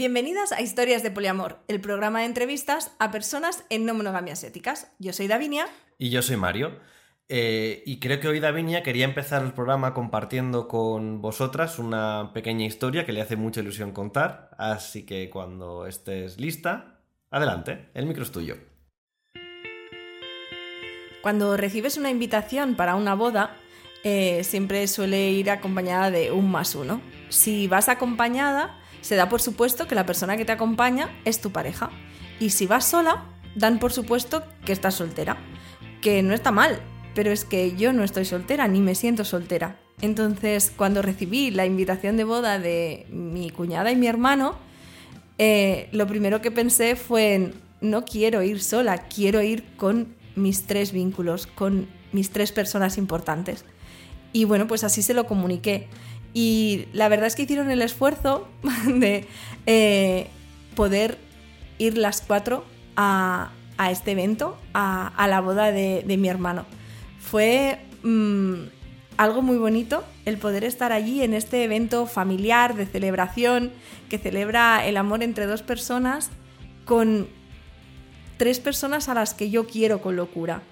Bienvenidas a Historias de Poliamor, el programa de entrevistas a personas en no monogamias éticas. Yo soy Davinia. Y yo soy Mario. Eh, y creo que hoy Davinia quería empezar el programa compartiendo con vosotras una pequeña historia que le hace mucha ilusión contar. Así que cuando estés lista, adelante, el micro es tuyo. Cuando recibes una invitación para una boda, eh, siempre suele ir acompañada de un más uno. Si vas acompañada, se da por supuesto que la persona que te acompaña es tu pareja. Y si vas sola, dan por supuesto que estás soltera. Que no está mal, pero es que yo no estoy soltera ni me siento soltera. Entonces, cuando recibí la invitación de boda de mi cuñada y mi hermano, eh, lo primero que pensé fue no quiero ir sola, quiero ir con mis tres vínculos, con mis tres personas importantes. Y bueno, pues así se lo comuniqué. Y la verdad es que hicieron el esfuerzo de eh, poder ir las cuatro a, este evento, a, la boda de, mi hermano. Fue mm, algo muy bonito el poder estar allí en este evento familiar de celebración que celebra el amor entre dos personas con tres personas a las que yo quiero con locura.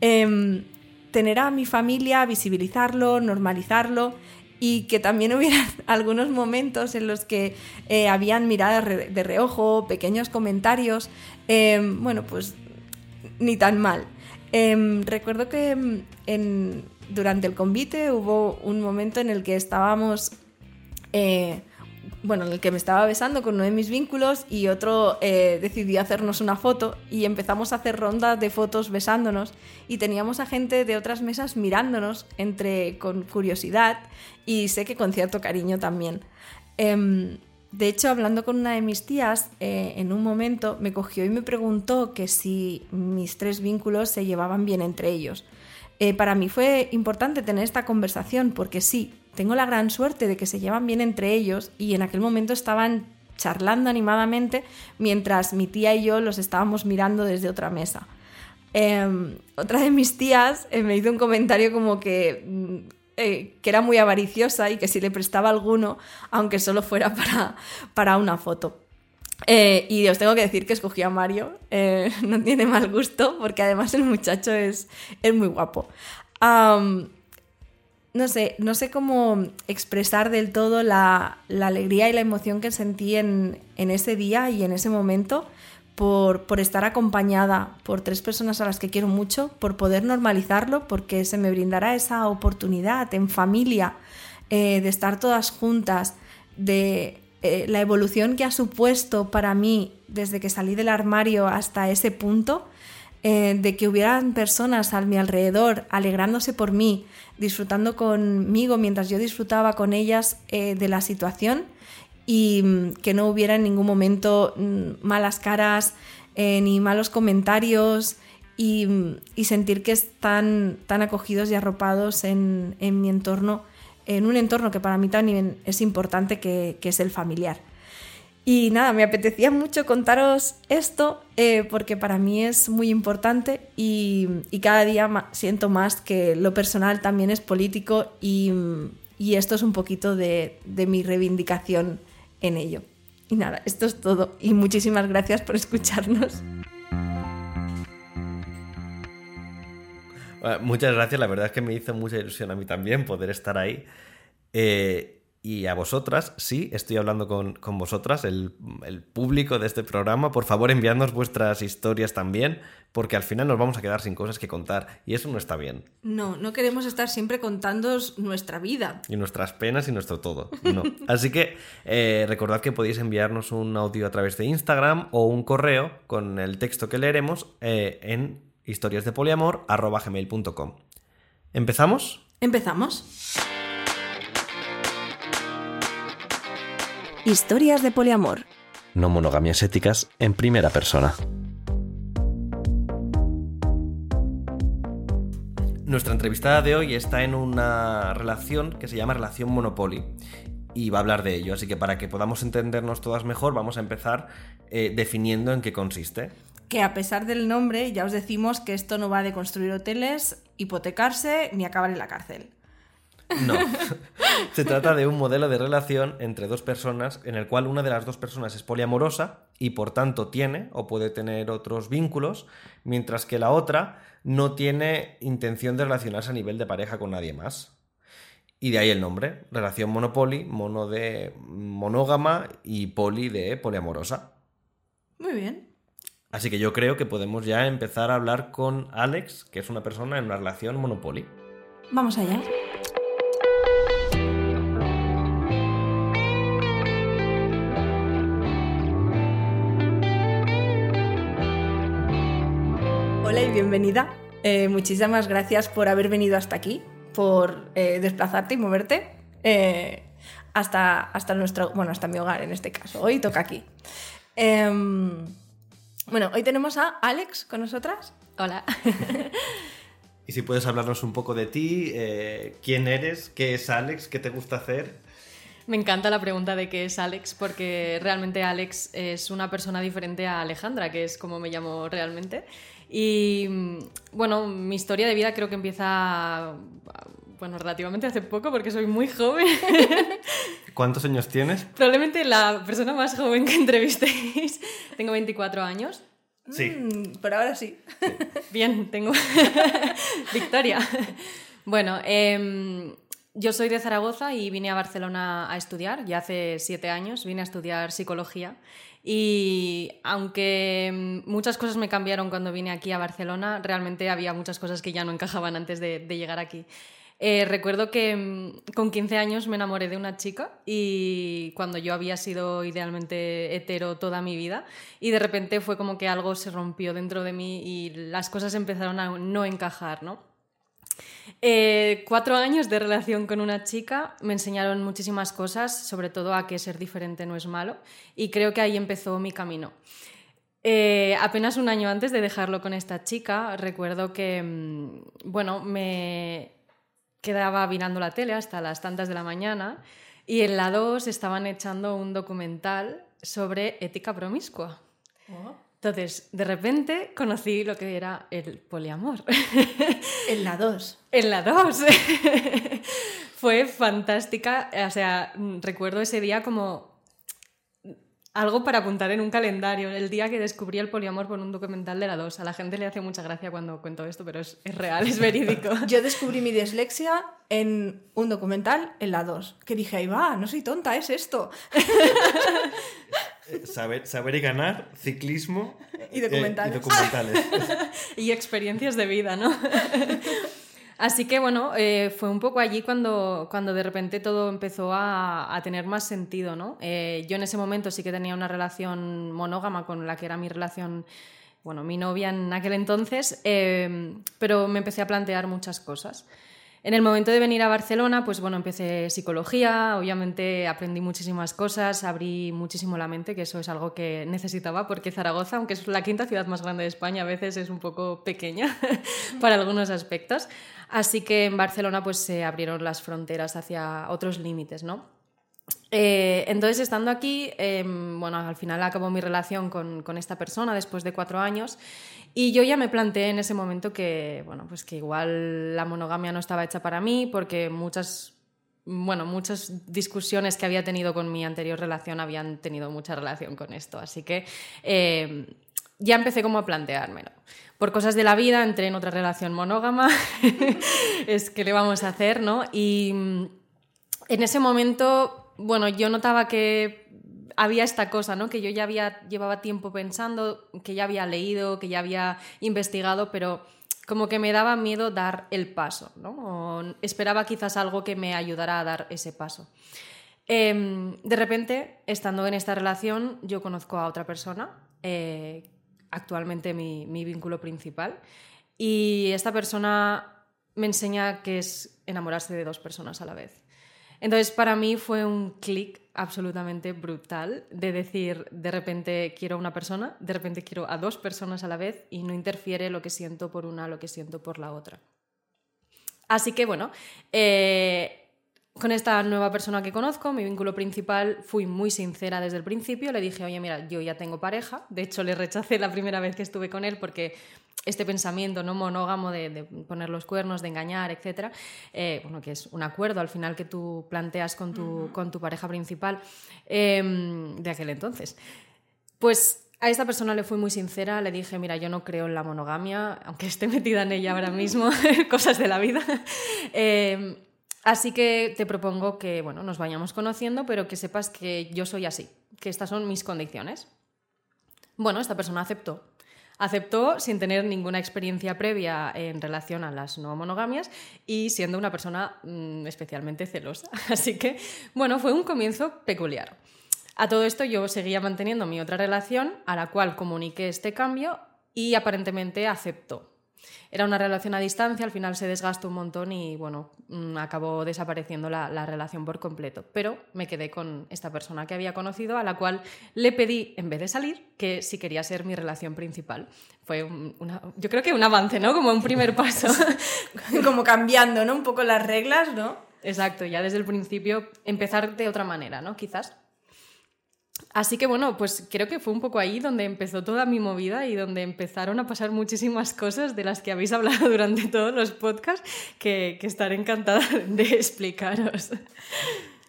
Em, tener a mi familia, visibilizarlo, normalizarlo y que también hubiera algunos momentos en los que eh, habían miradas de reojo, pequeños comentarios, em, bueno, pues ni tan mal. Em, recuerdo que em, en, durante el convite hubo un momento en el que estábamos eh, bueno, en el que me estaba besando con uno de mis vínculos y otro eh, decidió hacernos una foto y empezamos a hacer rondas de fotos besándonos y teníamos a gente de otras mesas mirándonos entre con curiosidad y sé que con cierto cariño también. Em, de hecho, hablando con una de mis tías, eh, en un momento me cogió y me preguntó que si mis tres vínculos se llevaban bien entre ellos. Eh, para mí fue importante tener esta conversación porque sí, tengo la gran suerte de que se llevan bien entre ellos y en aquel momento estaban charlando animadamente mientras mi tía y yo los estábamos mirando desde otra mesa. Em, otra de mis tías eh, me hizo un comentario como que, mm, eh, que era muy avariciosa y que si le prestaba alguno, aunque solo fuera para, para una foto. Eh, y os tengo que decir que escogí a Mario, no tiene mal gusto, porque además el muchacho es, es muy guapo no sé, no sé cómo expresar del todo la, alegría y la emoción que sentí en, ese día y en ese momento por, estar acompañada por tres personas a las que quiero mucho, por poder normalizarlo, porque se me brindará esa oportunidad en familia eh, de estar todas juntas, de eh, la evolución que ha supuesto para mí desde que salí del armario hasta ese punto eh, de que hubieran personas a mi alrededor alegrándose por mí, disfrutando conmigo mientras yo disfrutaba con ellas eh, de la situación y mm, que no hubiera en ningún momento mm, malas caras eh, ni malos comentarios y, mm, sentir que están tan acogidos y arropados en, mi entorno, en un entorno que para mí también es importante que es el familiar. Y nada, me apetecía mucho contaros esto eh, porque para mí es muy importante y, cada día siento más que lo personal también es político y, esto es un poquito de, mi reivindicación en ello. Y nada, esto es todo y muchísimas gracias por escucharnos. muchas gracias, la verdad es que me hizo mucha ilusión a mí también poder estar ahí. Eh, y a vosotras, sí, estoy hablando con, vosotras, el, público de este programa. Por favor, enviadnos vuestras historias también, porque al final nos vamos a quedar sin cosas que contar y eso no está bien. No, no queremos estar siempre contando nuestra vida. Y nuestras penas y nuestro todo. No. Así que eh, recordad que podéis enviarnos un audio a través de Instagram o un correo con el texto que leeremos eh, en historiasdepoliamor.com. ¿Empezamos? Empezamos. Historias de poliamor. No monogamias éticas en primera persona. Nuestra entrevistada de hoy está en una relación que se llama relación Monopoly y va a hablar de ello. Así que para que podamos entendernos todas mejor, vamos a empezar eh, definiendo en qué consiste. Que a pesar del nombre, ya os decimos que esto no va de construir hoteles, hipotecarse ni acabar en la cárcel. No. Se trata de un modelo de relación entre dos personas en el cual una de las dos personas es poliamorosa y por tanto tiene o puede tener otros vínculos, mientras que la otra no tiene intención de relacionarse a nivel de pareja con nadie más. Y de ahí el nombre, relación monopoli, mono de monógama y poli de poliamorosa. Muy bien. Así que yo creo que podemos ya empezar a hablar con Alex, que es una persona en una relación monopoli. Vamos allá. Y bienvenida. Eh, muchísimas gracias por haber venido hasta aquí, por eh, desplazarte y moverte eh, hasta, hasta nuestro, bueno, hasta mi hogar en este caso. Hoy toca aquí. Em, bueno, hoy tenemos a Alex con nosotras. Hola. Y si puedes hablarnos un poco de ti, eh, quién eres, qué es Alex, qué te gusta hacer. Me encanta la pregunta de qué es Alex, porque realmente Alex es una persona diferente a Alejandra, que es como me llamo realmente. Y mm, bueno, mi historia de vida creo que empieza, bueno, relativamente hace poco, porque soy muy joven. ¿Cuántos años tienes? Probablemente la persona más joven que entrevistéis. Tengo 24 años. Sí. Mm, por ahora sí. Bien, tengo. Victoria. Bueno, em, yo soy de Zaragoza y vine a Barcelona a estudiar, ya hace siete años, vine a estudiar psicología. Y aunque muchas cosas me cambiaron cuando vine aquí a Barcelona, realmente había muchas cosas que ya no encajaban antes de, de llegar aquí. Eh, recuerdo que mm, con 15 años me enamoré de una chica y cuando yo había sido idealmente hetero toda mi vida y de repente fue como que algo se rompió dentro de mí y las cosas empezaron a no encajar, ¿no? Eh, cuatro años de relación con una chica me enseñaron muchísimas cosas, sobre todo a que ser diferente no es malo y creo que ahí empezó mi camino. Eh, apenas un año antes de dejarlo con esta chica, recuerdo que, mm, bueno, me, quedaba mirando la tele hasta las tantas de la mañana y en la 2 estaban echando un documental sobre ética promiscua. Oh. Entonces, de repente conocí lo que era el poliamor. En la 2. en la 2. Fue fantástica. O sea, recuerdo ese día como algo para apuntar en un calendario. El día que descubrí el poliamor por un documental de la 2. A la gente le hace mucha gracia cuando cuento esto, pero es, es real, es verídico. Yo descubrí mi dislexia en un documental en la 2, que dije, ahí va, no soy tonta, es esto. Eh, Saber, saber y ganar, ciclismo Y documentales. eh, y documentales. y experiencias de vida, ¿no? Así que bueno, eh, fue un poco allí cuando, cuando de repente todo empezó a, a tener más sentido, ¿no? Eh, yo en ese momento sí que tenía una relación monógama con la que era mi relación, bueno, mi novia en aquel entonces, eh, pero me empecé a plantear muchas cosas. En el momento de venir a Barcelona, pues bueno, empecé psicología, obviamente aprendí muchísimas cosas, abrí muchísimo la mente, que eso es algo que necesitaba, porque Zaragoza, aunque es la quinta ciudad más grande de España, a veces es un poco pequeña para algunos aspectos. Así que en Barcelona pues se abrieron las fronteras hacia otros límites, ¿no? Eh, entonces, estando aquí, eh, bueno, al final acabó mi relación con, con, esta persona después de cuatro años y yo ya me planteé en ese momento que, bueno, pues que igual la monogamia no estaba hecha para mí porque muchas, bueno, muchas discusiones que había tenido con mi anterior relación habían tenido mucha relación con esto. Así que eh, ya empecé como a planteármelo. Por cosas de la vida entré en otra relación monógama, es que le vamos a hacer, ¿no? Y mm, en ese momento, bueno, yo notaba que había esta cosa, ¿no? Que yo ya había, llevaba tiempo pensando, que ya había leído, que ya había investigado, pero como que me daba miedo dar el paso, ¿no? Esperaba quizás algo que me ayudara a dar ese paso. Eh, de repente, estando en esta relación, yo conozco a otra persona, eh, actualmente mi, mi vínculo principal, y esta persona me enseña que es enamorarse de dos personas a la vez. Entonces, para mí fue un clic absolutamente brutal de decir, de repente quiero a una persona, de repente quiero a dos personas a la vez y no interfiere lo que siento por una, lo que siento por la otra. Así que, bueno, eh, con esta nueva persona que conozco, mi vínculo principal, fui muy sincera desde el principio. Le dije, oye, mira, yo ya tengo pareja. De hecho, le rechacé la primera vez que estuve con él porque este pensamiento no monógamo de, poner los cuernos, de engañar, etcétera, eh, bueno, que es un acuerdo al final que tú planteas con tu, con tu pareja principal em, de aquel entonces. Pues a esta persona le fui muy sincera, le dije, mira, yo no creo en la monogamia, aunque esté metida en ella ahora mismo, cosas de la vida. Em, Así que te propongo que bueno, nos vayamos conociendo, pero que sepas que yo soy así, que estas son mis condiciones. Bueno, esta persona aceptó. Aceptó sin tener ninguna experiencia previa en relación a las no monogamias y siendo una persona mm, especialmente celosa. Así que, bueno, fue un comienzo peculiar. A todo esto yo seguía manteniendo mi otra relación, a la cual comuniqué este cambio y aparentemente aceptó. Era una relación a distancia, al final se desgastó un montón y bueno, mm, acabó desapareciendo la, relación por completo. Pero me quedé con esta persona que había conocido, a la cual le pedí, en vez de salir, que si quería ser mi relación principal. Fue yo creo que un avance, ¿no? Como un primer paso. Como cambiando, ¿no? Un poco las reglas, ¿no? Exacto, ya desde el principio empezar de otra manera, ¿no? Quizás. Así que bueno, pues creo que fue un poco ahí donde empezó toda mi movida y donde empezaron a pasar muchísimas cosas de las que habéis hablado durante todos los podcasts que, estaré encantada de explicaros.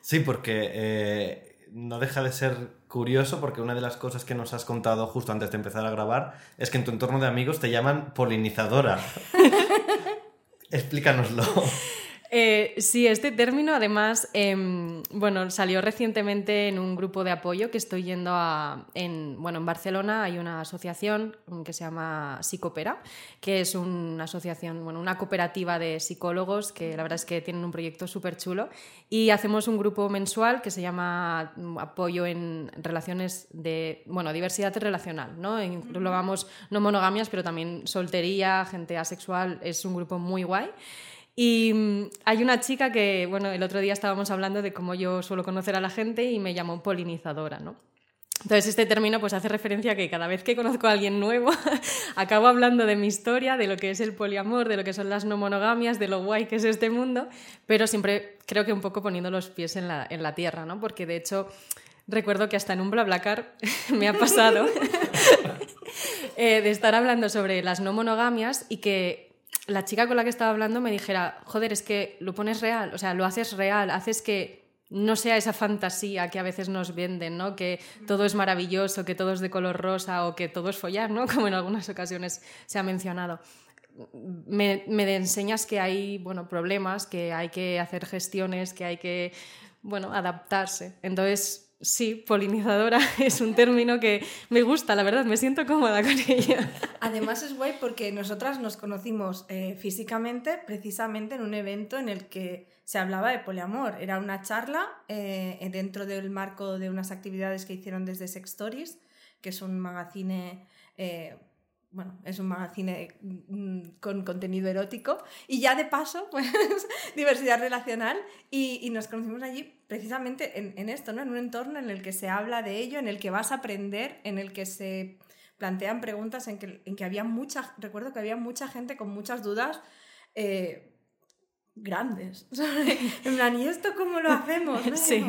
Sí, porque eh, no deja de ser curioso porque una de las cosas que nos has contado justo antes de empezar a grabar es que en tu entorno de amigos te llaman polinizadora. Explícanoslo. Eh, sí, este término además, em, bueno, salió recientemente en un grupo de apoyo que estoy yendo a, en, bueno, en Barcelona hay una asociación que se llama Psicopera, que es una asociación, bueno, una cooperativa de psicólogos que la verdad es que tienen un proyecto súper chulo y hacemos un grupo mensual que se llama mm, Apoyo en Relaciones de, bueno, diversidad relacional, ¿no? vamos no monogamias, pero también soltería, gente asexual, es un grupo muy guay. Y mm, hay una chica que, bueno, el otro día estábamos hablando de cómo yo suelo conocer a la gente y me llamó polinizadora, ¿no? Entonces este término pues hace referencia a que cada vez que conozco a alguien nuevo acabo hablando de mi historia, de lo que es el poliamor, de lo que son las no monogamias, de lo guay que es este mundo, pero siempre creo que un poco poniendo los pies en la, en la tierra, ¿no? Porque de hecho recuerdo que hasta en un BlaBlaCar me ha pasado eh, de estar hablando sobre las no monogamias y que la chica con la que estaba hablando me dijera, joder, es que lo pones real, o sea, lo haces real, haces que no sea esa fantasía que a veces nos venden, ¿no? Que todo es maravilloso, que todo es de color rosa o que todo es follar, ¿no? Como en algunas ocasiones se ha mencionado. Me, me enseñas que hay, bueno, problemas, que hay que hacer gestiones, que hay que, bueno, adaptarse. Entonces, Sí, polinizadora es un término que me gusta, la verdad, me siento cómoda con ella. Además es guay porque nosotras nos conocimos eh, físicamente precisamente en un evento en el que se hablaba de poliamor. Era una charla eh, dentro del marco de unas actividades que hicieron desde Sex Stories, que es un magazine eh, bueno, es un magazine mm, con contenido erótico y ya de paso, pues diversidad relacional y, nos conocimos allí precisamente en, esto, ¿no? En un entorno en el que se habla de ello, en el que vas a aprender, en el que se plantean preguntas, en que, en que había mucha, recuerdo que había mucha gente con muchas dudas eh, grandes. en plan, ¿y esto cómo lo hacemos? Sí.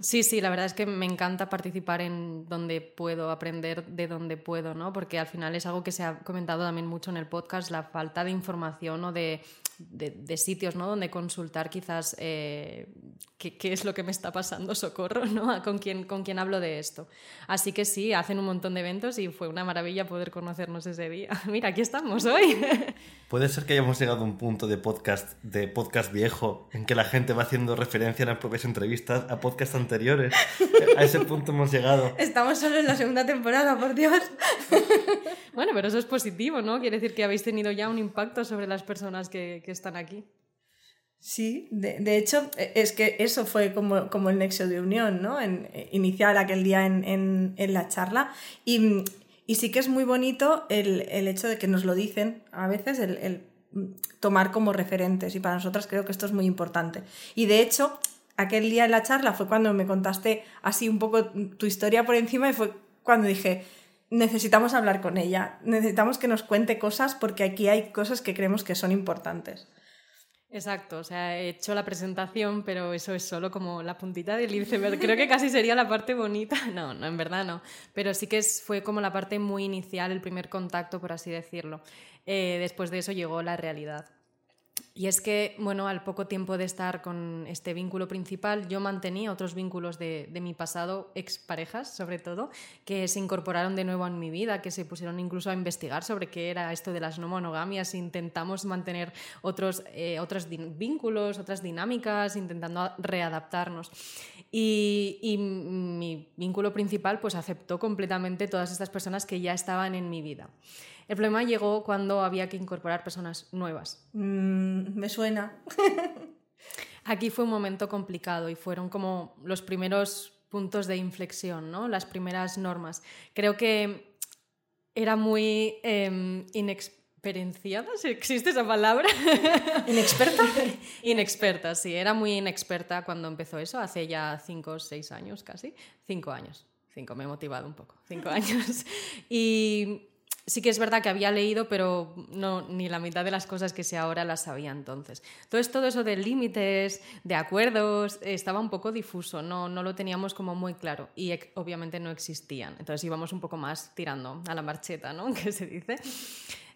Sí, sí, la verdad es que me encanta participar en donde puedo, aprender de donde puedo, ¿no? Porque al final es algo que se ha comentado también mucho en el podcast, la falta de información o de de, sitios ¿no? donde consultar quizás eh, qué, es lo que me está pasando, socorro, ¿no? ¿Con quién, con quién hablo de esto. Así que sí, hacen un montón de eventos y fue una maravilla poder conocernos ese día. Mira, aquí estamos hoy. Puede ser que hayamos llegado a un punto de podcast, de podcast viejo en que la gente va haciendo referencia en las propias entrevistas a podcasts anteriores. A ese punto hemos llegado. Estamos solo en la segunda temporada, por Dios. Bueno, pero eso es positivo, ¿no? Quiere decir que habéis tenido ya un impacto sobre las personas que, que están aquí. Sí, de, hecho, e, es que eso fue como, como el nexo de unión, ¿no? En, eh, iniciar aquel día en, en, en la charla. Y, y, sí que es muy bonito el, el, hecho de que nos lo dicen a veces, el, el, tomar como referentes. Y para nosotras creo que esto es muy importante. Y de hecho, aquel día en la charla fue cuando me contaste así un poco tu historia por encima y fue cuando dije, necesitamos hablar con ella, necesitamos que nos cuente cosas porque aquí hay cosas que creemos que son importantes. Exacto, o sea, he hecho la presentación, pero eso es solo como la puntita del iceberg. Creo que casi sería la parte bonita. No, no, en verdad no. Pero sí que fue como la parte muy inicial, el primer contacto, por así decirlo. Eh, después de eso llegó la realidad. Y es que, bueno, al poco tiempo de estar con este vínculo principal, yo mantenía otros vínculos de, mi pasado, exparejas sobre todo, que se incorporaron de nuevo en mi vida, que se pusieron incluso a investigar sobre qué era esto de las no monogamias. Intentamos mantener otros, eh, otros vínculos, otras dinámicas, intentando readaptarnos. Y, y, mi vínculo principal pues aceptó completamente todas estas personas que ya estaban en mi vida. El problema llegó cuando había que incorporar personas nuevas. Mm, me suena. Aquí fue un momento complicado y fueron como los primeros puntos de inflexión, ¿no? las primeras normas. Creo que era muy eh, inexperienciada, si existe esa palabra. ¿Inexperta? inexperta, sí, era muy inexperta cuando empezó eso, hace ya cinco o seis años casi. Cinco años, cinco, me he motivado un poco, cinco años. Y sí que es verdad que había leído, pero no, ni la mitad de las cosas que sé ahora las sabía entonces. Entonces todo eso de límites, de acuerdos, estaba un poco difuso, no, no lo teníamos como muy claro y obviamente no existían. Entonces íbamos un poco más tirando a la marcheta, ¿no? Que se dice.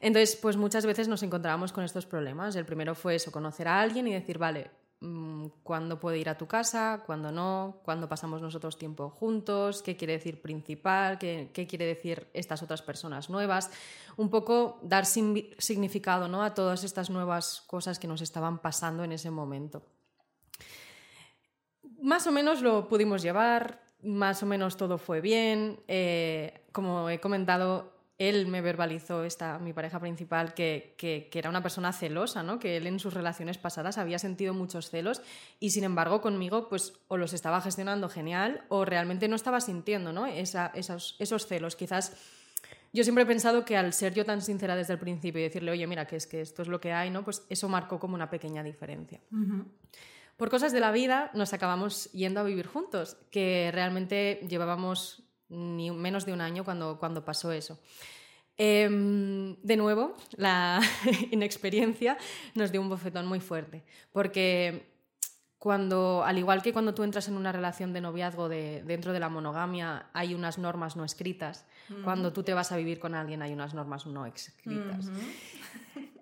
Entonces, pues muchas veces nos encontrábamos con estos problemas. El primero fue eso, conocer a alguien y decir, vale, cuándo puede ir a tu casa, cuándo no, cuándo pasamos nosotros tiempo juntos, qué quiere decir principal, qué, quiere decir estas otras personas nuevas. Un poco dar significado ¿no? a todas estas nuevas cosas que nos estaban pasando en ese momento. Más o menos lo pudimos llevar, más o menos todo fue bien. Eh, como he comentado, él me verbalizó, esta, mi pareja principal, que, que, era una persona celosa, ¿no? que él en sus relaciones pasadas había sentido muchos celos y sin embargo conmigo pues o los estaba gestionando genial o realmente no estaba sintiendo ¿no? esos, esos celos. Quizás yo siempre he pensado que al ser yo tan sincera desde el principio y decirle, oye, mira, que es que esto es lo que hay, ¿no? pues eso marcó como una pequeña diferencia. Por cosas de la vida nos acabamos yendo a vivir juntos, que realmente llevábamos ni menos de un año cuando, cuando pasó eso. Em, de nuevo, la inexperiencia nos dio un bofetón muy fuerte, porque cuando, al igual que cuando tú entras en una relación de noviazgo de, dentro de la monogamia, hay unas normas no escritas, cuando tú te vas a vivir con alguien hay unas normas no escritas.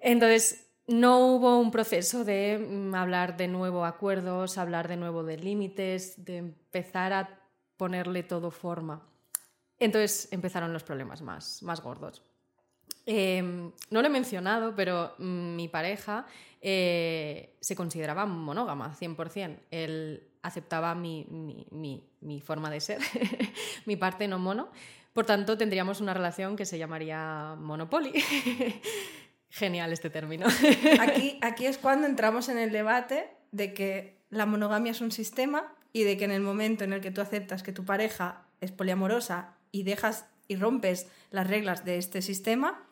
Entonces, no hubo un proceso de mm, hablar de nuevo acuerdos, hablar de nuevo de límites, de empezar a ponerle todo forma. Entonces empezaron los problemas más, más gordos. Em, no lo he mencionado, pero mi pareja eh, se consideraba monógama, 100%. Él aceptaba mi, mi forma de ser, mi parte no mono. Por tanto, tendríamos una relación que se llamaría Monopoly. Genial este término. aquí, aquí es cuando entramos en el debate de que la monogamia es un sistema y de que en el momento en el que tú aceptas que tu pareja es poliamorosa y dejas y rompes las reglas de este sistema,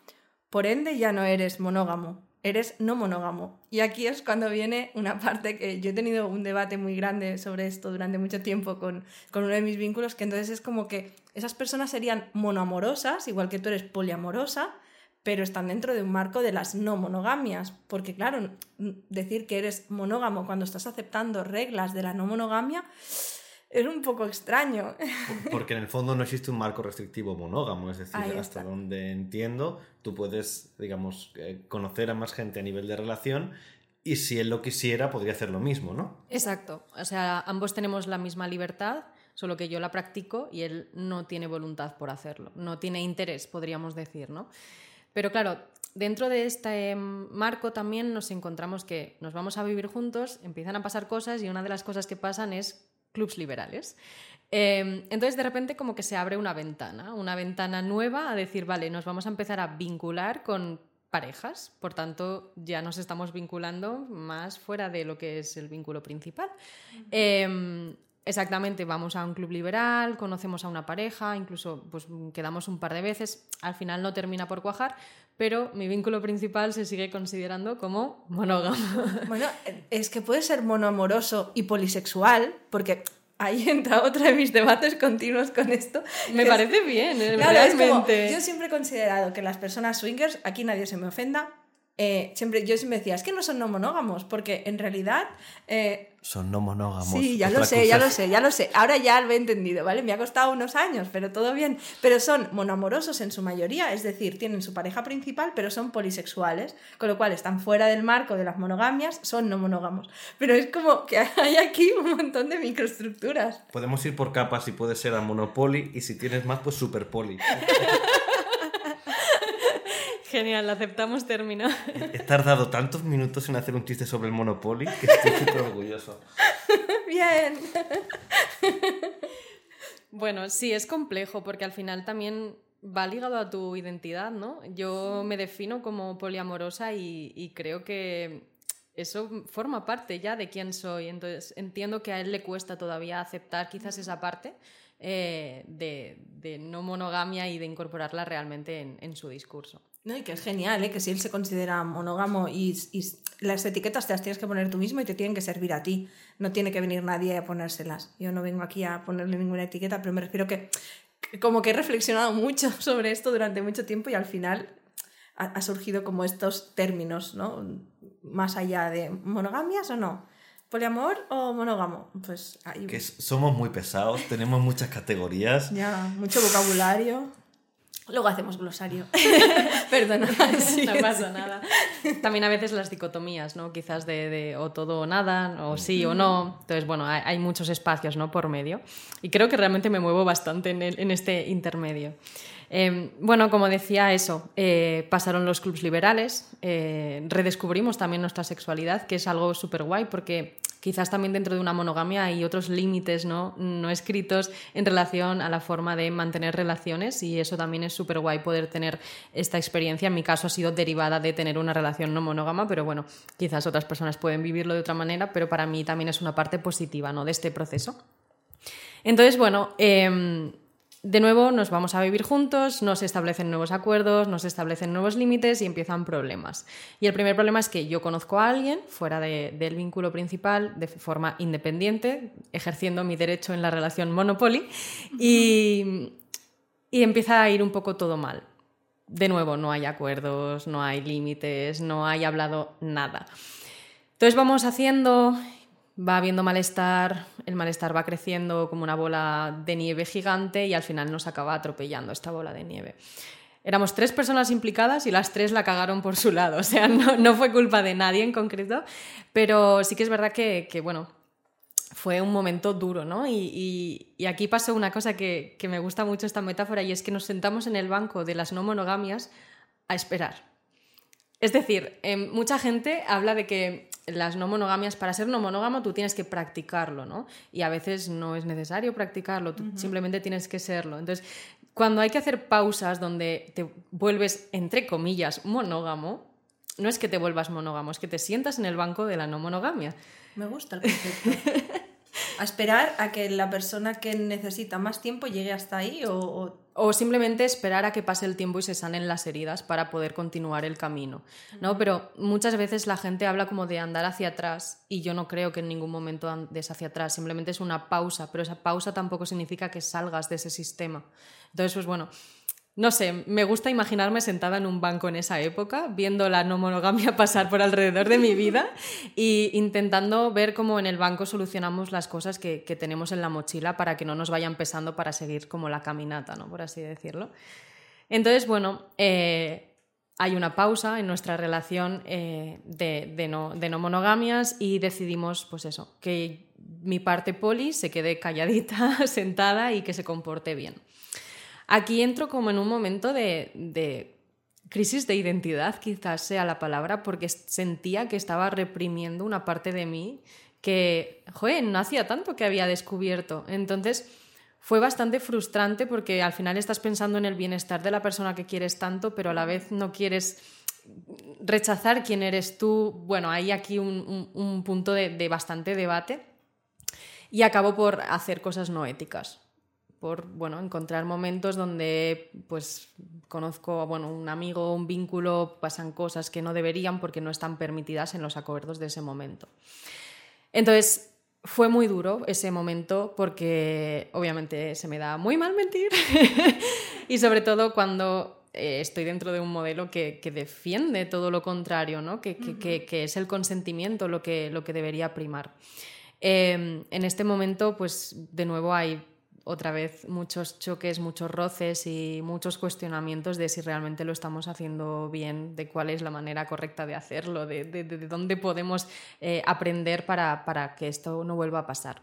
por ende ya no eres monógamo, eres no monógamo. Y aquí es cuando viene una parte que yo he tenido un debate muy grande sobre esto durante mucho tiempo con, con uno de mis vínculos, que entonces es como que esas personas serían monoamorosas, igual que tú eres poliamorosa, pero están dentro de un marco de las no monogamias. Porque claro, decir que eres monógamo cuando estás aceptando reglas de la no monogamia es un poco extraño. Porque en el fondo no existe un marco restrictivo monógamo, es decir, hasta donde entiendo, tú puedes, digamos, eh, conocer a más gente a nivel de relación y si él lo quisiera, podría hacer lo mismo, ¿no? Exacto. O sea, ambos tenemos la misma libertad, solo que yo la practico y él no tiene voluntad por hacerlo, no tiene interés, podríamos decir, ¿no? Pero claro, dentro de este marco también nos encontramos que nos vamos a vivir juntos, empiezan a pasar cosas y una de las cosas que pasan es clubs liberales. Em, entonces, de repente, como que se abre una ventana, una ventana nueva a decir, vale, nos vamos a empezar a vincular con parejas, por tanto, ya nos estamos vinculando más fuera de lo que es el vínculo principal. Exactamente, vamos a un club liberal, conocemos a una pareja, incluso pues, quedamos un par de veces, al final no termina por cuajar, pero mi vínculo principal se sigue considerando como monógamo. Bueno, es que puede ser monoamoroso y polisexual, porque ahí entra otro de mis debates continuos con esto. Me parece bien, realmente. yo siempre he considerado que las personas swingers, aquí nadie se me ofenda, eh, siempre, yo siempre decía, es que no son no monógamos, porque en realidad... eh, Son no monógamos. Sí, ya lo sé, ya cosa. lo sé, ya lo sé. Ahora ya lo he entendido, ¿vale? Me ha costado unos años, pero todo bien. Pero son monoamorosos en su mayoría, es decir, tienen su pareja principal, pero son polisexuales, con lo cual están fuera del marco de las monogamias, son no monógamos. Pero es como que hay aquí un montón de microestructuras. Podemos ir por capas y puede ser a Monopoly y si tienes más, pues Super Poly. Genial, aceptamos término. He tardado tantos minutos en hacer un chiste sobre el Monopoly que estoy súper orgulloso. Bien. Bueno, sí, es complejo porque al final también va ligado a tu identidad, ¿no? Yo me defino como poliamorosa y, y creo que eso forma parte ya de quién soy. Entonces entiendo que a él le cuesta todavía aceptar quizás esa parte eh, de, de no monogamia y de incorporarla realmente en, en su discurso. No, y que es genial, ¿eh? que si él se considera monógamo y, y las etiquetas te las tienes que poner tú mismo y te tienen que servir a ti. No tiene que venir nadie a ponérselas. Yo no vengo aquí a ponerle ninguna etiqueta, pero me refiero que, que como que he reflexionado mucho sobre esto durante mucho tiempo y al final ha, surgido como estos términos, ¿no? Más allá de monogamias o no. ¿Poliamor o monógamo? Pues ahí Que es- somos muy pesados, tenemos muchas categorías. ya, mucho vocabulario. Luego hacemos glosario. Perdona. sí. no pasa nada. También a veces las dicotomías, ¿no? Quizás de, de o todo o nada, o sí o no. Entonces, bueno, hay, hay muchos espacios, ¿no? Por medio. Y creo que realmente me muevo bastante en, el- en este intermedio. Eh, bueno, como decía eso, eh, pasaron los clubs liberales, eh, redescubrimos también nuestra sexualidad, que es algo súper guay porque quizás también dentro de una monogamia hay otros límites ¿no? no escritos en relación a la forma de mantener relaciones y eso también es súper guay poder tener esta experiencia. En mi caso ha sido derivada de tener una relación no monógama, pero bueno, quizás otras personas pueden vivirlo de otra manera, pero para mí también es una parte positiva ¿no? de este proceso. Entonces, bueno, em, de nuevo nos vamos a vivir juntos, nos establecen nuevos acuerdos, nos establecen nuevos límites y empiezan problemas. Y el primer problema es que yo conozco a alguien fuera de- del vínculo principal de forma independiente, ejerciendo mi derecho en la relación Monopoly, y, y empieza a ir un poco todo mal. De nuevo, no hay acuerdos, no hay límites, no hay hablado nada. Entonces vamos haciendo, va habiendo malestar, el malestar va creciendo como una bola de nieve gigante y al final nos acaba atropellando esta bola de nieve. Éramos tres personas implicadas y las tres la cagaron por su lado, o sea, no, fue culpa de nadie en concreto, pero sí que es verdad que, bueno, fue un momento duro, ¿no? Y aquí pasó una cosa que, que me gusta mucho esta metáfora y es que nos sentamos en el banco de las no monogamias a esperar. Es decir, em, mucha gente habla de que las no monogamias, para ser no monógamo, tú tienes que practicarlo, ¿no? Y a veces no es necesario practicarlo, tú simplemente tienes que serlo. Entonces, cuando hay que hacer pausas donde te vuelves, entre comillas, monógamo, no es que te vuelvas monógamo, es que te sientas en el banco de la no monogamia. Me gusta el concepto. A esperar a que la persona que necesita más tiempo llegue hasta ahí o, o- O simplemente esperar a que pase el tiempo y se sanen las heridas para poder continuar el camino. ¿no? Pero muchas veces la gente habla como de andar hacia atrás y yo no creo que en ningún momento andes hacia atrás, simplemente es una pausa, pero esa pausa tampoco significa que salgas de ese sistema. Entonces, pues bueno, no sé, me gusta imaginarme sentada en un banco en esa época, viendo la no monogamia pasar por alrededor de mi vida e intentando ver cómo en el banco solucionamos las cosas que, tenemos en la mochila para que no nos vayan pesando para seguir como la caminata, ¿no? por así decirlo. Entonces, bueno, eh, hay una pausa en nuestra relación eh, de, de no, de no monogamias y decidimos, pues eso, que mi parte poli se quede calladita, sentada y que se comporte bien. Aquí entro como en un momento de, crisis de identidad, quizás sea la palabra, porque sentía que estaba reprimiendo una parte de mí que, joder, no hacía tanto que había descubierto. Entonces fue bastante frustrante porque al final estás pensando en el bienestar de la persona que quieres tanto, pero a la vez no quieres rechazar quién eres tú. Bueno, hay aquí un, un, un punto de, de bastante debate y acabo por hacer cosas no éticas por bueno, encontrar momentos donde pues conozco bueno, un amigo, un vínculo, pasan cosas que no deberían porque no están permitidas en los acuerdos de ese momento. Entonces, fue muy duro ese momento porque obviamente se me da muy mal mentir y sobre todo cuando eh, estoy dentro de un modelo que, defiende todo lo contrario, ¿no? que, que, es el consentimiento lo que, lo que debería primar. Em, en este momento, pues de nuevo hay otra vez muchos choques, muchos roces y muchos cuestionamientos de si realmente lo estamos haciendo bien, de cuál es la manera correcta de hacerlo, de, dónde podemos eh, aprender para, para que esto no vuelva a pasar.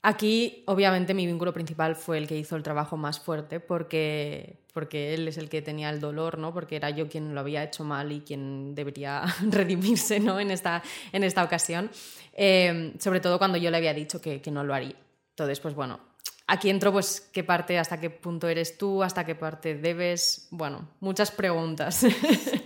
Aquí, obviamente, mi vínculo principal fue el que hizo el trabajo más fuerte porque, porque él es el que tenía el dolor, ¿no? Porque era yo quien lo había hecho mal y quien debería redimirse, ¿no? En esta, en esta ocasión. Eh, sobre todo cuando yo le había dicho que, que no lo haría. Entonces, pues bueno, aquí entro pues qué parte, hasta qué punto eres tú, hasta qué parte debes, bueno, muchas preguntas.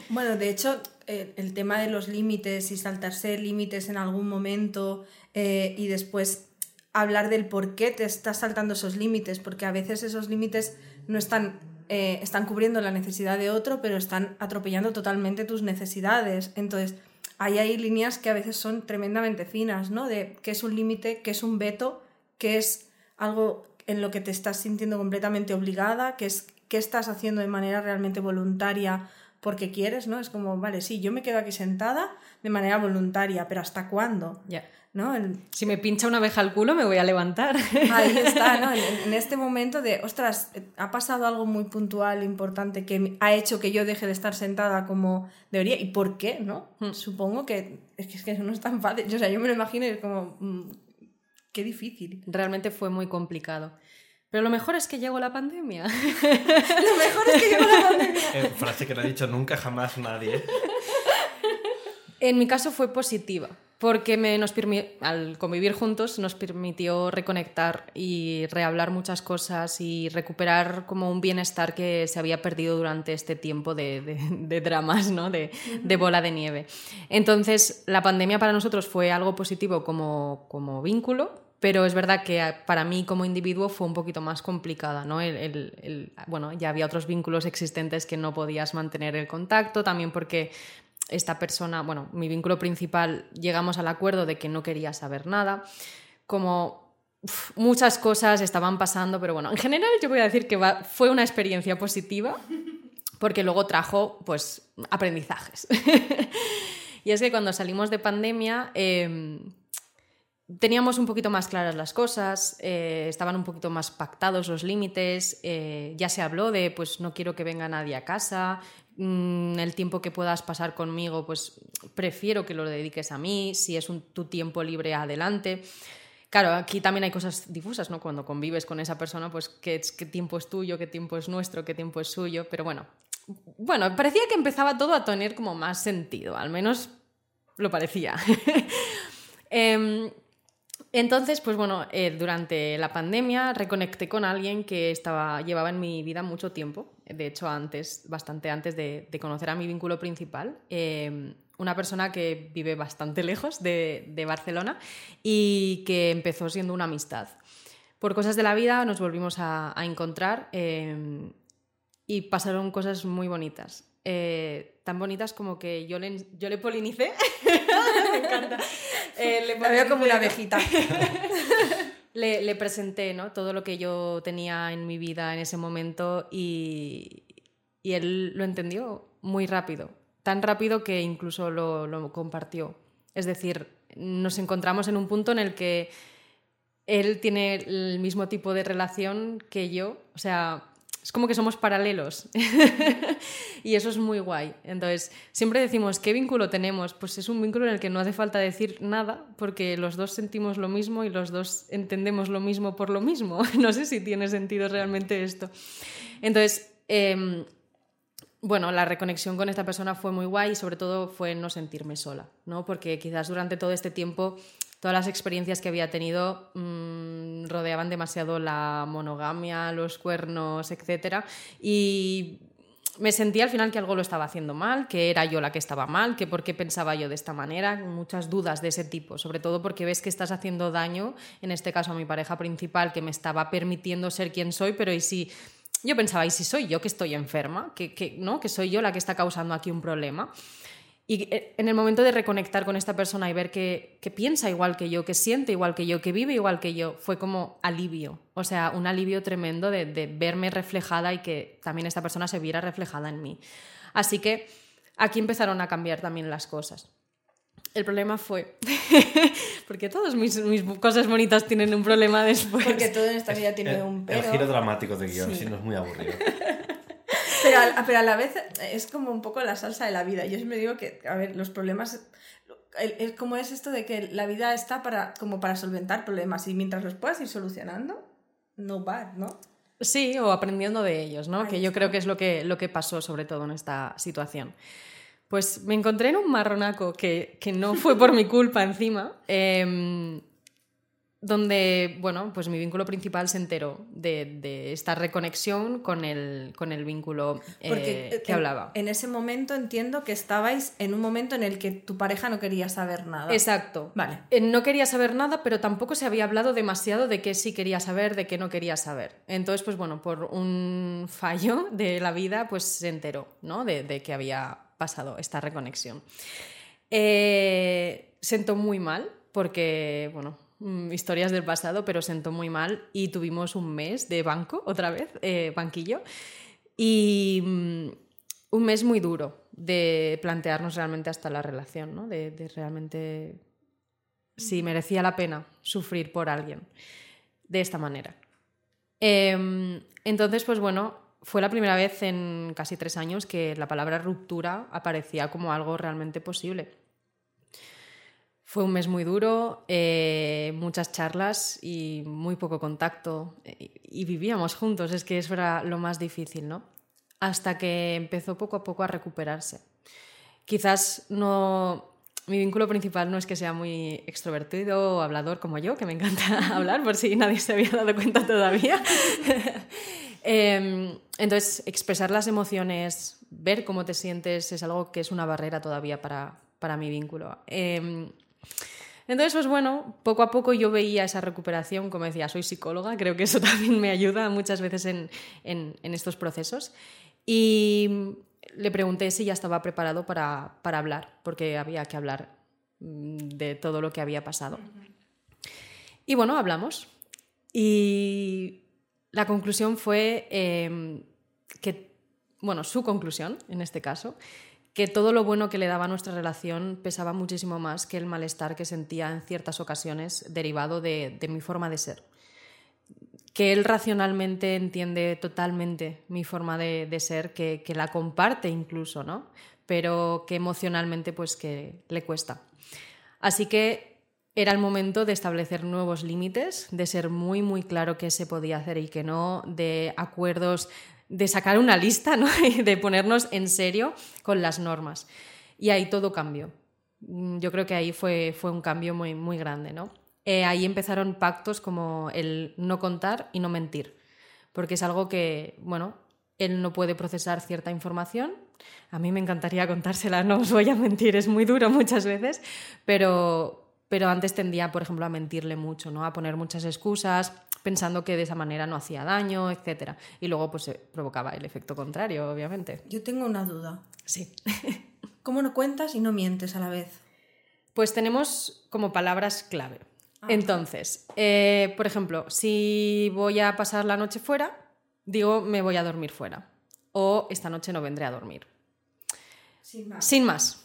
Bueno, de hecho, eh, el tema de los límites y saltarse límites en algún momento eh, y después hablar del por qué te estás saltando esos límites, porque a veces esos límites no están, eh, están cubriendo la necesidad de otro, pero están atropellando totalmente tus necesidades. Entonces, ahí hay líneas que a veces son tremendamente finas, ¿no? De qué es un límite, qué es un veto qué es algo en lo que te estás sintiendo completamente obligada, qué es qué estás haciendo de manera realmente voluntaria porque quieres, ¿no? Es como, vale, sí, yo me quedo aquí sentada de manera voluntaria, pero ¿hasta cuándo? ¿No? Si me pincha una abeja al culo, me voy a levantar. Ahí está, ¿no? En, este momento de, ostras, ha pasado algo muy puntual, importante, que ha hecho que yo deje de estar sentada como debería. ¿Y por qué, no? Hmm. Supongo que es, que es que no es tan fácil. O sea, yo me lo imagino y es como, mm, Qué difícil. Realmente fue muy complicado. Pero lo mejor es que llegó la pandemia. lo mejor es que llegó la pandemia. Eh, frase que no ha dicho nunca jamás nadie. En mi caso fue positiva, porque me, nos al convivir juntos nos permitió reconectar y rehablar muchas cosas y recuperar como un bienestar que se había perdido durante este tiempo de, de, dramas, ¿no? de, de, bola de nieve. Entonces, la pandemia para nosotros fue algo positivo como, como vínculo, pero es verdad que para mí como individuo fue un poquito más complicada, ¿no? El, bueno, ya había otros vínculos existentes que no podías mantener el contacto, también porque esta persona, bueno, mi vínculo principal, llegamos al acuerdo de que no quería saber nada, como muchas cosas estaban pasando, pero bueno, en general yo voy a decir que fue una experiencia positiva, porque luego trajo, pues, aprendizajes. y es que cuando salimos de pandemia... Em, teníamos un poquito más claras las cosas, eh, estaban un poquito más pactados los límites, eh, ya se habló de pues no quiero que venga nadie a casa, mm, el tiempo que puedas pasar conmigo pues prefiero que lo dediques a mí, si es un, tu tiempo libre adelante. Claro, aquí también hay cosas difusas, ¿no? Cuando convives con esa persona, pues qué, tiempo es tuyo, qué tiempo es nuestro, qué tiempo es suyo, pero bueno, bueno, parecía que empezaba todo a tener como más sentido, al menos lo parecía. eh, entonces, pues bueno, eh, durante la pandemia reconecté con alguien que estaba, llevaba en mi vida mucho tiempo, de hecho antes, bastante antes de, conocer a mi vínculo principal, em, una persona que vive bastante lejos de, Barcelona y que empezó siendo una amistad. Por cosas de la vida nos volvimos a, encontrar em, y pasaron cosas muy bonitas. Eh, tan bonitas como que yo le, yo le polinicé. Me encanta. Eh, le veo como una abejita. le, le, presenté ¿no? todo lo que yo tenía en mi vida en ese momento y, y él lo entendió muy rápido. Tan rápido que incluso lo, lo compartió. Es decir, nos encontramos en un punto en el que él tiene el mismo tipo de relación que yo. O sea, es como que somos paralelos. y eso es muy guay. Entonces, siempre decimos, ¿qué vínculo tenemos? Pues es un vínculo en el que no hace falta decir nada, porque los dos sentimos lo mismo y los dos entendemos lo mismo por lo mismo. no sé si tiene sentido realmente esto. Entonces, em, bueno, la reconexión con esta persona fue muy guay y sobre todo fue no sentirme sola, ¿no? Porque quizás durante todo este tiempo todas las experiencias que había tenido mm, rodeaban demasiado la monogamia, los cuernos, etc. Y me sentía al final que algo lo estaba haciendo mal, que era yo la que estaba mal, que por qué pensaba yo de esta manera, muchas dudas de ese tipo, sobre todo porque ves que estás haciendo daño, en este caso a mi pareja principal, que me estaba permitiendo ser quien soy, pero ¿y si yo pensaba, ¿y si soy yo que estoy enferma? ¿Que, que, ¿no? que soy yo la que está causando aquí un problema? Y eh, en el momento de reconectar con esta persona y ver que, que, piensa igual que yo, que siente igual que yo, que vive igual que yo, fue como alivio. O sea, un alivio tremendo de, de verme reflejada y que también esta persona se viera reflejada en mí. Así que aquí empezaron a cambiar también las cosas. El problema fue, porque todas mis, mis, cosas bonitas tienen un problema después. Porque todo en esta vida tiene el, un pero. El giro dramático de guion, sí. si no es muy aburrido. Pero a, pero a, la vez es como un poco la salsa de la vida. Yo siempre digo que, a ver, los problemas... Es como es esto de que la vida está para, como para solventar problemas y mientras los puedas ir solucionando, no bad, ¿no? Sí, o aprendiendo de ellos, ¿no? Ahí que yo creo que es lo que, lo que pasó sobre todo en esta situación. Pues me encontré en un marronaco que, que no fue por mi culpa encima, eh, donde, bueno, pues mi vínculo principal se enteró de, de esta reconexión con el, con el vínculo eh, Porque que en, hablaba. En ese momento entiendo que estabais en un momento en el que tu pareja no quería saber nada. Exacto. Vale. Eh, No quería saber nada, pero tampoco se había hablado demasiado de qué sí quería saber, de qué no quería saber. Entonces, pues bueno, por un fallo de la vida, pues se enteró, ¿no? De, de que había pasado esta reconexión. Eh, sentó muy mal porque, bueno, mm, historias del pasado, pero sentó muy mal y tuvimos un mes de banco, otra vez, eh, banquillo, y mm, un mes muy duro de plantearnos realmente hasta la relación, ¿no? de, realmente si merecía la pena sufrir por alguien de esta manera. Eh, entonces, pues bueno, fue la primera vez en casi tres años que la palabra ruptura aparecía como algo realmente posible. Fue un mes muy duro, eh, muchas charlas y muy poco contacto. Y, y vivíamos juntos, es que eso era lo más difícil, ¿no? Hasta que empezó poco a poco a recuperarse. Quizás no. Mi vínculo principal no es que sea muy extrovertido o hablador como yo, que me encanta hablar, por si nadie se había dado cuenta todavía. eh, entonces, expresar las emociones, ver cómo te sientes, es algo que es una barrera todavía para, para mi vínculo. Eh, entonces, pues bueno, poco a poco yo veía esa recuperación, como decía, soy psicóloga, creo que eso también me ayuda muchas veces en, estos procesos. Y le pregunté si ya estaba preparado para, hablar, porque había que hablar mm, de todo lo que había pasado. Y bueno, hablamos. Y la conclusión fue eh, que, bueno, su conclusión en este caso, que todo lo bueno que le daba nuestra relación pesaba muchísimo más que el malestar que sentía en ciertas ocasiones derivado de, de mi forma de ser. Que él racionalmente entiende totalmente mi forma de, de ser, que, que, la comparte incluso, ¿no? Pero que emocionalmente pues que le cuesta. Así que era el momento de establecer nuevos límites, de ser muy, muy claro qué se podía hacer y qué no, de acuerdos de sacar una lista ¿no? y de ponernos en serio con las normas. Y ahí todo cambió. Yo creo que ahí fue, fue un cambio muy, muy grande. ¿no? Eh, ahí empezaron pactos como el no contar y no mentir, porque es algo que, bueno, él no puede procesar cierta información. A mí me encantaría contársela, no os voy a mentir, es muy duro muchas veces, pero, pero antes tendía, por ejemplo, a mentirle mucho, ¿no? a poner muchas excusas, pensando que de esa manera no hacía daño, etc. Y luego pues provocaba el efecto contrario, obviamente. Yo tengo una duda. Sí. ¿Cómo no cuentas y no mientes a la vez? Pues tenemos como palabras clave. Ah. Entonces, eh, por ejemplo, si voy a pasar la noche fuera, digo me voy a dormir fuera. O esta noche no vendré a dormir. Sin más. Sin más.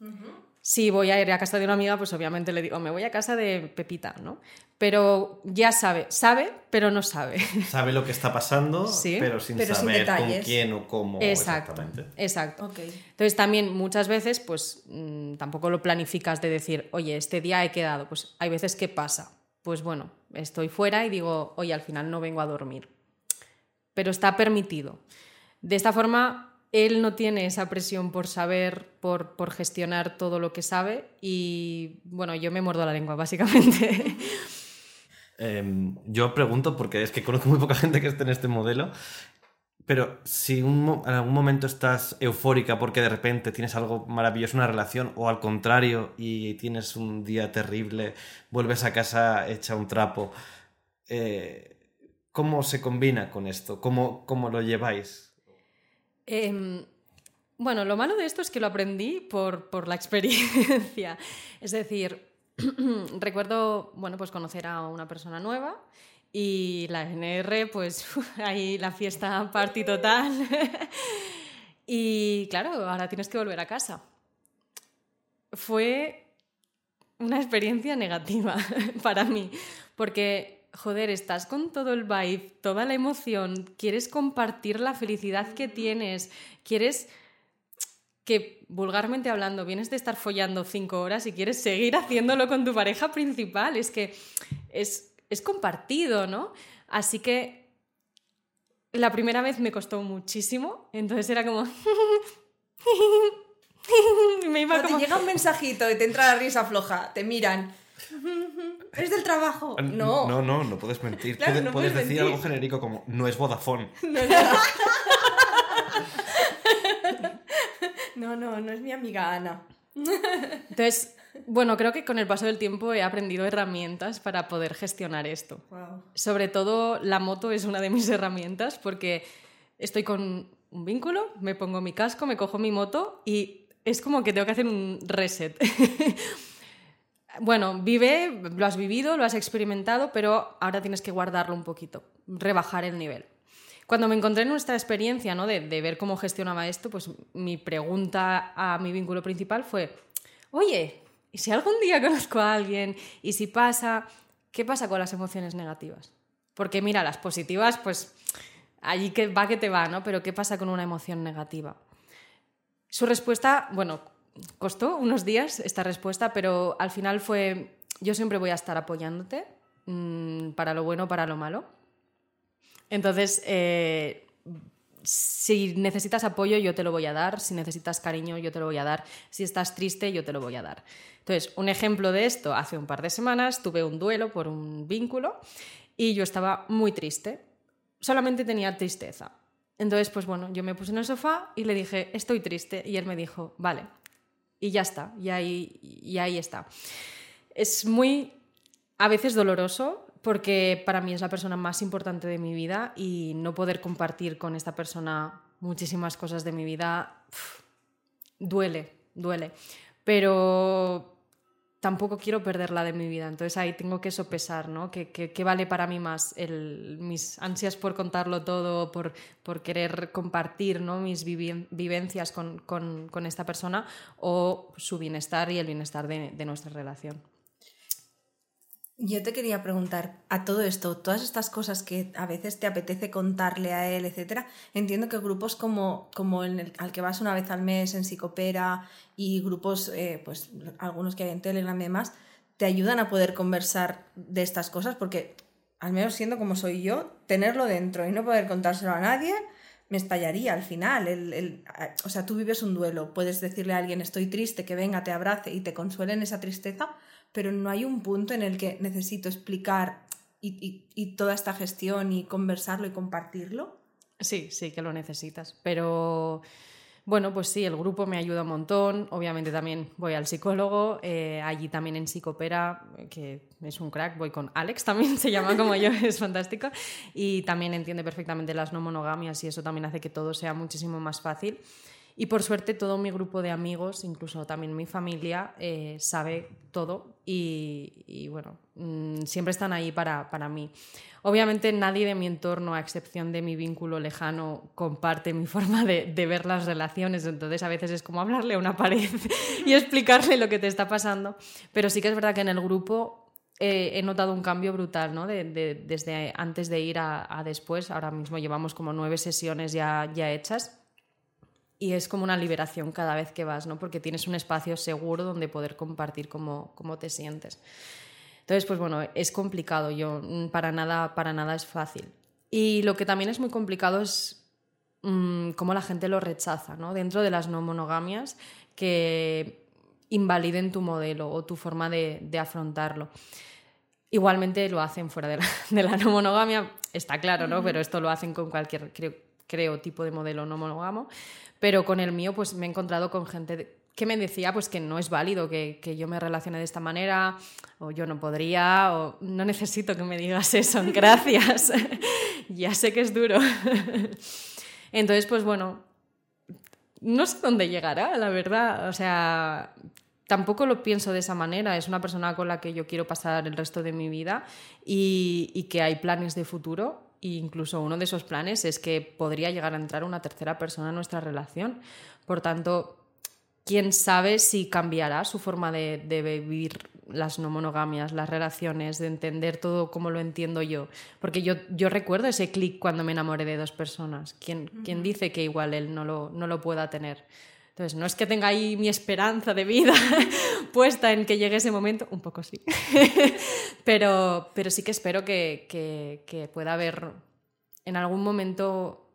Uh -huh. Si voy a ir a casa de una amiga, pues obviamente le digo, me voy a casa de Pepita, ¿no? Pero ya sabe, sabe, pero no sabe. Sabe lo que está pasando, sí, pero sin pero saber sin con quién o cómo exacto, exactamente. Exacto. Okay. Entonces también muchas veces, pues mmm, tampoco lo planificas de decir, oye, este día he quedado. Pues hay veces que pasa. Pues bueno, estoy fuera y digo, oye, al final no vengo a dormir. Pero está permitido. De esta forma él no tiene esa presión por saber, por, por, gestionar todo lo que sabe y bueno, yo me muerdo la lengua, básicamente. Eh, yo pregunto, porque es que conozco muy poca gente que esté en este modelo, pero si un, en algún momento estás eufórica porque de repente tienes algo maravilloso, una relación, o al contrario, y tienes un día terrible, vuelves a casa hecha un trapo, eh, ¿cómo se combina con esto? ¿Cómo, cómo lo lleváis? Eh, Bueno, lo malo de esto es que lo aprendí por, por la experiencia. Es decir, recuerdo, bueno, pues conocer a una persona nueva y la NR, pues ahí la fiesta party total. y claro, ahora tienes que volver a casa. Fue una experiencia negativa para mí, porque, joder, estás con todo el vibe, toda la emoción, quieres compartir la felicidad que tienes, quieres que vulgarmente hablando vienes de estar follando cinco horas y quieres seguir haciéndolo con tu pareja principal. Es que es, es compartido, ¿no? Así que la primera vez me costó muchísimo, entonces era como... me iba como... Te llega un mensajito y te entra la risa floja, te miran. ¿Es del trabajo? No. No, no, no puedes mentir. puedes, decir algo genérico como no es Vodafone. No, no, no es mi amiga Ana. Entonces, bueno, creo que con el paso del tiempo he aprendido herramientas para poder gestionar esto. Sobre todo la moto es una de mis herramientas porque estoy con un vínculo, me pongo mi casco, me cojo mi moto y es como que tengo que hacer un reset. bueno, vive, lo has vivido, lo has experimentado, pero ahora tienes que guardarlo un poquito, rebajar el nivel. Cuando me encontré en nuestra experiencia ¿no? de, ver cómo gestionaba esto, pues mi pregunta a mi vínculo principal fue, oye, ¿y si algún día conozco a alguien? ¿Y si pasa? ¿Qué pasa con las emociones negativas? Porque mira, las positivas, pues allí que va que te va, ¿no? Pero ¿qué pasa con una emoción negativa? Su respuesta, bueno, costó unos días esta respuesta, pero al final fue, yo siempre voy a estar apoyándote, mm, para lo bueno, para lo malo. Entonces, eh, si necesitas apoyo, yo te lo voy a dar. Si necesitas cariño, yo te lo voy a dar. Si estás triste, yo te lo voy a dar. Entonces, un ejemplo de esto, hace un par de semanas tuve un duelo por un vínculo y yo estaba muy triste. Solamente tenía tristeza. Entonces, pues bueno, yo me puse en el sofá y le dije, estoy triste. Y él me dijo, vale. Y ya está, y ahí, y ahí está. Es muy, a veces doloroso, porque para mí es la persona más importante de mi vida y no poder compartir con esta persona muchísimas cosas de mi vida duele, duele. Pero tampoco quiero perderla de mi vida, entonces ahí tengo que sopesar, ¿no? ¿Qué, vale para mí más? Mis ansias por contarlo todo, por, por querer compartir ¿no? mis vivencias con, con, esta persona o su bienestar y el bienestar de nuestra relación. Yo te quería preguntar a todo esto, todas estas cosas que a veces te apetece contarle a él, etcétera. Entiendo que grupos como, como el, al que vas una vez al mes en Psicopera y grupos, eh, pues algunos que hay en Telegram y demás, te ayudan a poder conversar de estas cosas porque, al menos siendo como soy yo, tenerlo dentro y no poder contárselo a nadie me estallaría al final. El, o sea, tú vives un duelo, puedes decirle a alguien estoy triste, que venga, te abrace y te consuele en esa tristeza, pero no hay un punto en el que necesito explicar y, toda esta gestión y conversarlo y compartirlo. Sí, sí que lo necesitas, pero bueno, pues sí, el grupo me ayuda un montón. Obviamente también voy al psicólogo, eh, allí también en Psicopera, que es un crack, voy con Alex también, se llama como yo, es fantástico. Y también entiende perfectamente las no monogamias y eso también hace que todo sea muchísimo más fácil. Y por suerte todo mi grupo de amigos, incluso también mi familia, eh, sabe todo y, bueno, mm, siempre están ahí para, para, mí. Obviamente nadie de mi entorno, a excepción de mi vínculo lejano, comparte mi forma de, de, ver las relaciones, entonces a veces es como hablarle a una pared y explicarle lo que te está pasando, pero sí que es verdad que en el grupo eh, he notado un cambio brutal, ¿no? De, de, desde antes de ir a, a, después, ahora mismo llevamos como nueve sesiones ya, ya hechas y es como una liberación cada vez que vas, ¿no? Porque tienes un espacio seguro donde poder compartir cómo, cómo te sientes. Entonces, pues bueno, es complicado, yo mm, para nada, para nada es fácil. Y lo que también es muy complicado es mmm, cómo la gente lo rechaza, ¿no? Dentro de las no monogamias, que invaliden tu modelo o tu forma de, de afrontarlo. Igualmente lo hacen fuera de la, de la, no monogamia, está claro, ¿no? Pero esto lo hacen con cualquier, creo, creo, tipo de modelo no monogamo. Pero con el mío, pues me he encontrado con gente que me decía pues que no es válido que, yo me relacione de esta manera, o yo no podría, o no necesito que me digas eso, gracias. ya sé que es duro. Entonces, pues bueno, no sé dónde llegará, la verdad. O sea, tampoco lo pienso de esa manera. Es una persona con la que yo quiero pasar el resto de mi vida y, y que hay planes de futuro. E incluso uno de esos planes es que podría llegar a entrar una tercera persona en nuestra relación. Por tanto, quién sabe si cambiará su forma de, de, vivir las no monogamias, las relaciones, de entender todo como lo entiendo yo. Porque yo, yo recuerdo ese clic cuando me enamoré de dos personas. ¿Quién, ¿Quién, dice que igual él no lo, no lo pueda tener? Entonces, no es que tenga ahí mi esperanza de vida puesta en que llegue ese momento, un poco sí, pero, pero sí que espero que, que, que pueda haber en algún momento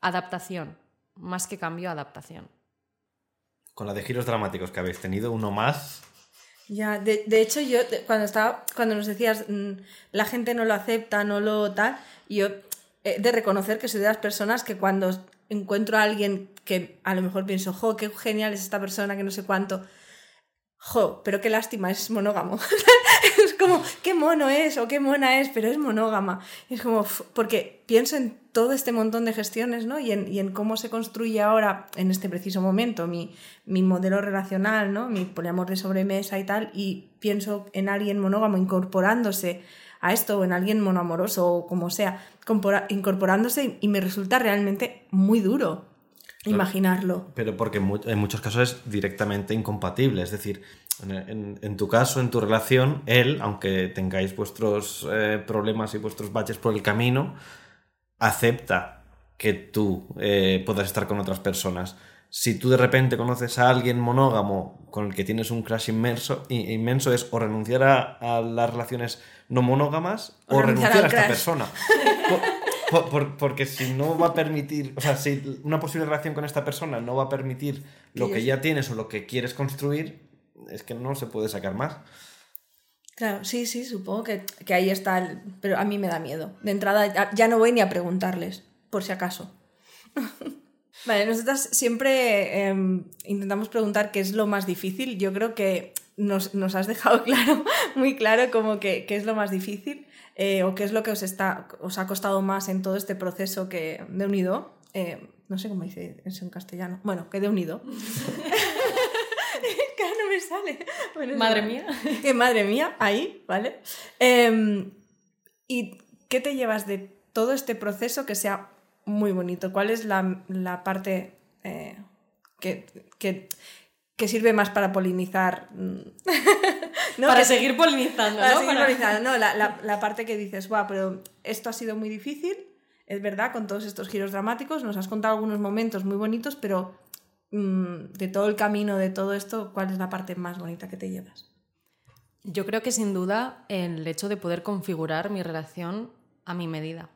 adaptación, más que cambio, adaptación con la de giros dramáticos que habéis tenido, uno más. Ya, de, de hecho, yo cuando estaba, cuando nos decías mmm, la gente no lo acepta, no lo tal, yo he de reconocer que soy de las personas que cuando encuentro a alguien que a lo mejor pienso, jo, qué genial es esta persona, que no sé cuánto, jo, pero qué lástima, es monógamo. es como, qué mono es o qué mona es, pero es monógama. Es como, porque pienso en todo este montón de gestiones, ¿no? Y en, y en cómo se construye ahora, en este preciso momento, mi, mi, modelo relacional, ¿no? Mi poliamor de sobremesa y tal, y pienso en alguien monógamo incorporándose a esto, o en alguien monoamoroso, o como sea, incorporándose, y me resulta realmente muy duro imaginarlo. Pero porque en muchos casos es directamente incompatible, es decir, en, en, en, tu caso, en tu relación, él, aunque tengáis vuestros eh, problemas y vuestros baches por el camino, acepta que tú eh, puedas estar con otras personas. Si tú de repente conoces a alguien monógamo con el que tienes un crash inmenso, inmenso es o renunciar a, a las relaciones no monógamas o, o renunciar, renunciar a esta persona. Por, por, porque si no va a permitir, o sea, si una posible relación con esta persona no va a permitir lo que ya tienes o lo que quieres construir, es que no se puede sacar más. Claro, sí, sí, supongo que, que, ahí está, el... pero a mí me da miedo. De entrada ya no voy ni a preguntarles, por si acaso. vale, nosotras siempre eh, intentamos preguntar qué es lo más difícil. Yo creo que nos, nos has dejado claro, muy claro, como que, qué es lo más difícil eh, o qué es lo que os, está, os ha costado más en todo este proceso que, de unido. Eh, no sé cómo dice eso en castellano. Bueno, que de unido. no me sale. Bueno, madre mía. Que madre mía, ahí, ¿vale? Eh, ¿Y qué te llevas de todo este proceso que sea muy bonito? ¿Cuál es la, la parte eh, que, que, que, sirve más para polinizar? ¿no? Para seguir polinizando, para ¿no? Seguir para... polinizando, no, la, la, la parte que dices, guau, pero esto ha sido muy difícil, es verdad, con todos estos giros dramáticos, nos has contado algunos momentos muy bonitos, pero de todo el camino, de todo esto, ¿cuál es la parte más bonita que te llevas? Yo creo que sin duda el hecho de poder configurar mi relación a mi medida,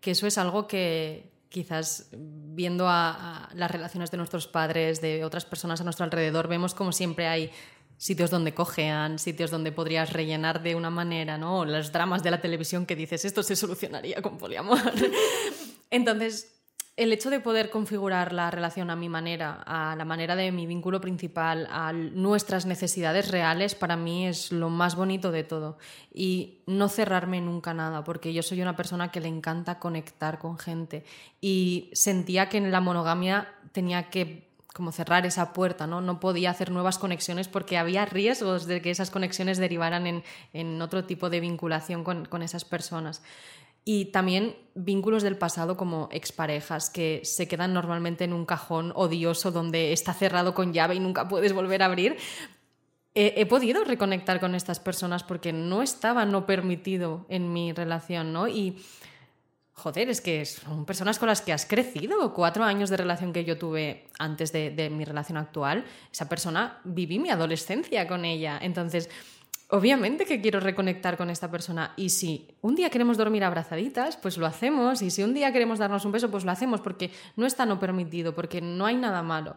que eso es algo que quizás viendo a, a las relaciones de nuestros padres, de otras personas a nuestro alrededor, vemos como siempre hay sitios donde cojean, sitios donde podrías rellenar de una manera, ¿no? Los dramas de la televisión que dices, esto se solucionaría con poliamor. Entonces, el hecho de poder configurar la relación a mi manera, a la manera de mi vínculo principal, a nuestras necesidades reales, para mí es lo más bonito de todo. Y no cerrarme nunca nada, porque yo soy una persona que le encanta conectar con gente. Y sentía que en la monogamia tenía que como cerrar esa puerta, ¿no? No podía hacer nuevas conexiones porque había riesgos de que esas conexiones derivaran en, en otro tipo de vinculación con, con esas personas y también vínculos del pasado como exparejas que se quedan normalmente en un cajón odioso donde está cerrado con llave y nunca puedes volver a abrir. He, podido reconectar con estas personas porque no estaba no permitido en mi relación, ¿no? Y joder, es que son personas con las que has crecido. Cuatro años de relación que yo tuve antes de, de mi relación actual, esa persona viví mi adolescencia con ella. Entonces, obviamente que quiero reconectar con esta persona. Y si un día queremos dormir abrazaditas, pues lo hacemos. Y si un día queremos darnos un beso, pues lo hacemos, porque no está no permitido, porque no hay nada malo.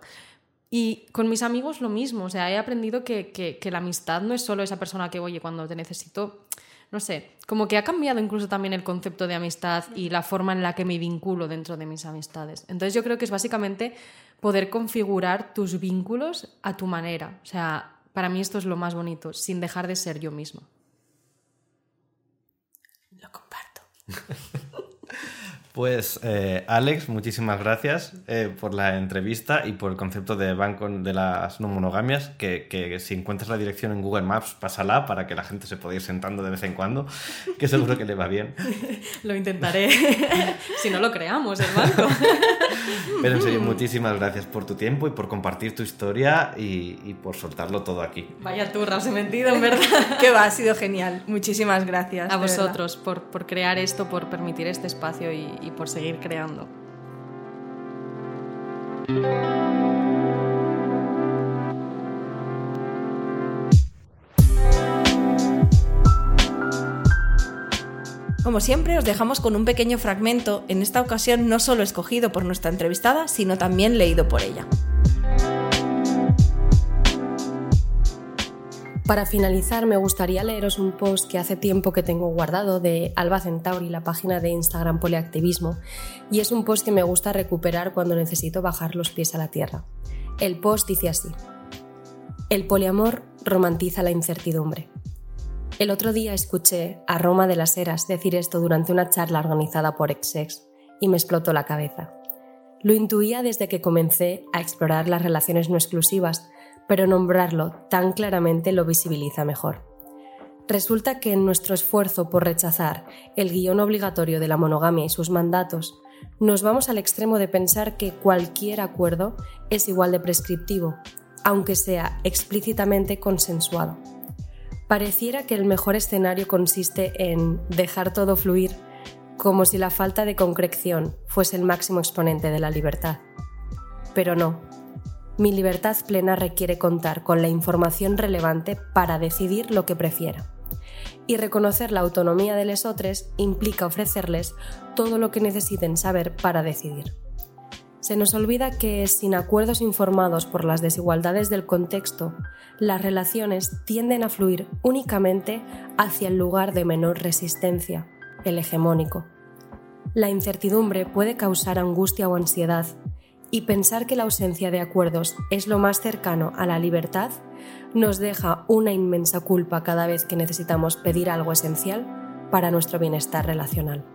Y con mis amigos lo mismo, o sea, he aprendido que, que, la amistad no es solo esa persona que, oye, cuando te necesito, no sé, como que ha cambiado incluso también el concepto de amistad y la forma en la que me vinculo dentro de mis amistades. Entonces yo creo que es básicamente poder configurar tus vínculos a tu manera, o sea, para mí esto es lo más bonito, sin dejar de ser yo mismo. Lo comparto. Pues eh, Alex, muchísimas gracias eh, por la entrevista y por el concepto de banco de las no monogamias, que, que, si encuentras la dirección en Google Maps, pásala para que la gente se pueda ir sentando de vez en cuando, que seguro que le va bien. Lo intentaré, si no lo creamos, el banco. Pero en serio, muchísimas gracias por tu tiempo y por compartir tu historia y, y por soltarlo todo aquí. Vaya turra, os he mentido, en verdad. que va, ha sido genial. Muchísimas gracias. A vosotros por, por, crear esto, por permitir este espacio y, y por seguir creando. Como siempre, os dejamos con un pequeño fragmento, en esta ocasión no solo escogido por nuestra entrevistada, sino también leído por ella. Para finalizar, me gustaría leeros un post que hace tiempo que tengo guardado de Alba Centauri, la página de Instagram Poliactivismo, y es un post que me gusta recuperar cuando necesito bajar los pies a la tierra. El post dice así: El poliamor romantiza la incertidumbre. El otro día escuché a Roma de las Heras decir esto durante una charla organizada por Exex y me explotó la cabeza. Lo intuía desde que comencé a explorar las relaciones no exclusivas pero nombrarlo tan claramente lo visibiliza mejor. Resulta que en nuestro esfuerzo por rechazar el guion obligatorio de la monogamia y sus mandatos, nos vamos al extremo de pensar que cualquier acuerdo es igual de prescriptivo, aunque sea explícitamente consensuado. Pareciera que el mejor escenario consiste en dejar todo fluir, como si la falta de concreción fuese el máximo exponente de la libertad. Pero no, mi libertad plena requiere contar con la información relevante para decidir lo que prefiera. Y reconocer la autonomía de lesotres implica ofrecerles todo lo que necesiten saber para decidir. Se nos olvida que, sin acuerdos informados por las desigualdades del contexto, las relaciones tienden a fluir únicamente hacia el lugar de menor resistencia, el hegemónico. La incertidumbre puede causar angustia o ansiedad, y pensar que la ausencia de acuerdos es lo más cercano a la libertad nos deja una inmensa culpa cada vez que necesitamos pedir algo esencial para nuestro bienestar relacional.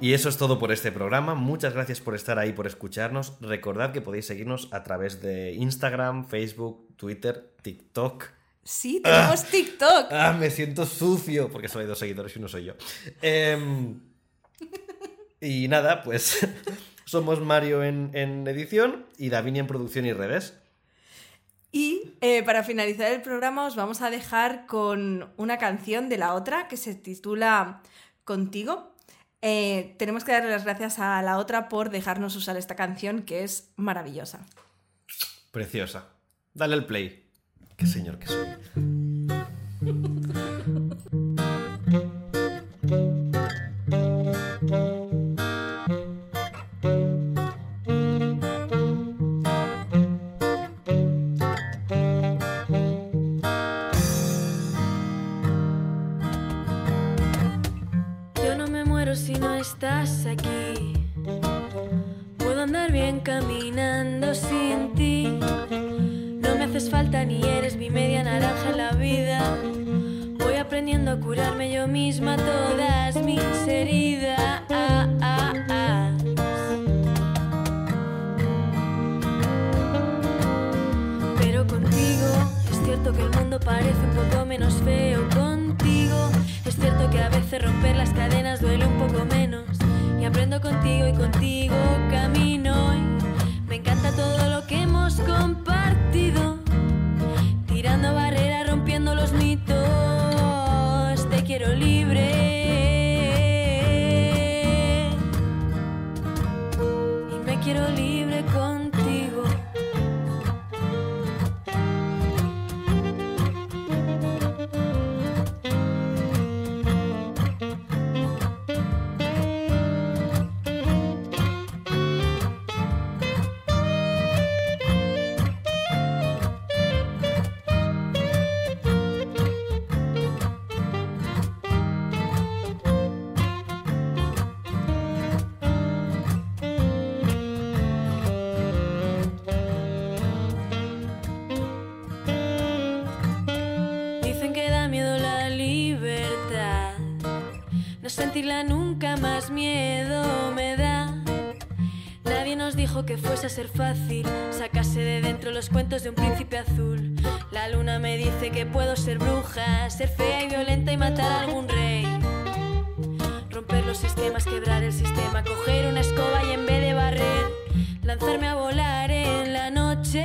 Y eso es todo por este programa. Muchas gracias por estar ahí, por escucharnos. Recordad que podéis seguirnos a través de Instagram, Facebook, Twitter, TikTok. Sí, tenemos TikTok. Ah, me siento sucio porque solo hay dos seguidores y uno soy yo. Em, y nada, pues somos Mario en, edición y Davini en producción y redes. Y eh, para finalizar el programa os vamos a dejar con una canción de la otra que se titula Contigo. Eh, tenemos que darle las gracias a la otra por dejarnos usar esta canción que es maravillosa. Preciosa. Dale el play. Qué señor que soy. nunca más miedo me da. Nadie nos dijo que fuese a ser fácil sacarse de dentro los cuentos de un príncipe azul. La luna me dice que puedo ser bruja, ser fea y violenta y matar a algún rey. Romper los sistemas, quebrar el sistema, coger una escoba y en vez de barrer, lanzarme a volar en la noche.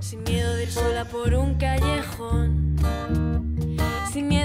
Sin miedo de ir sola por un callejón.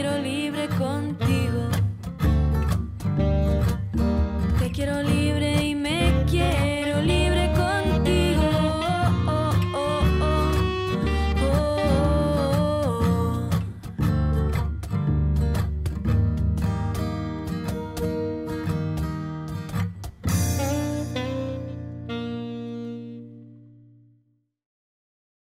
Quiero libre contigo.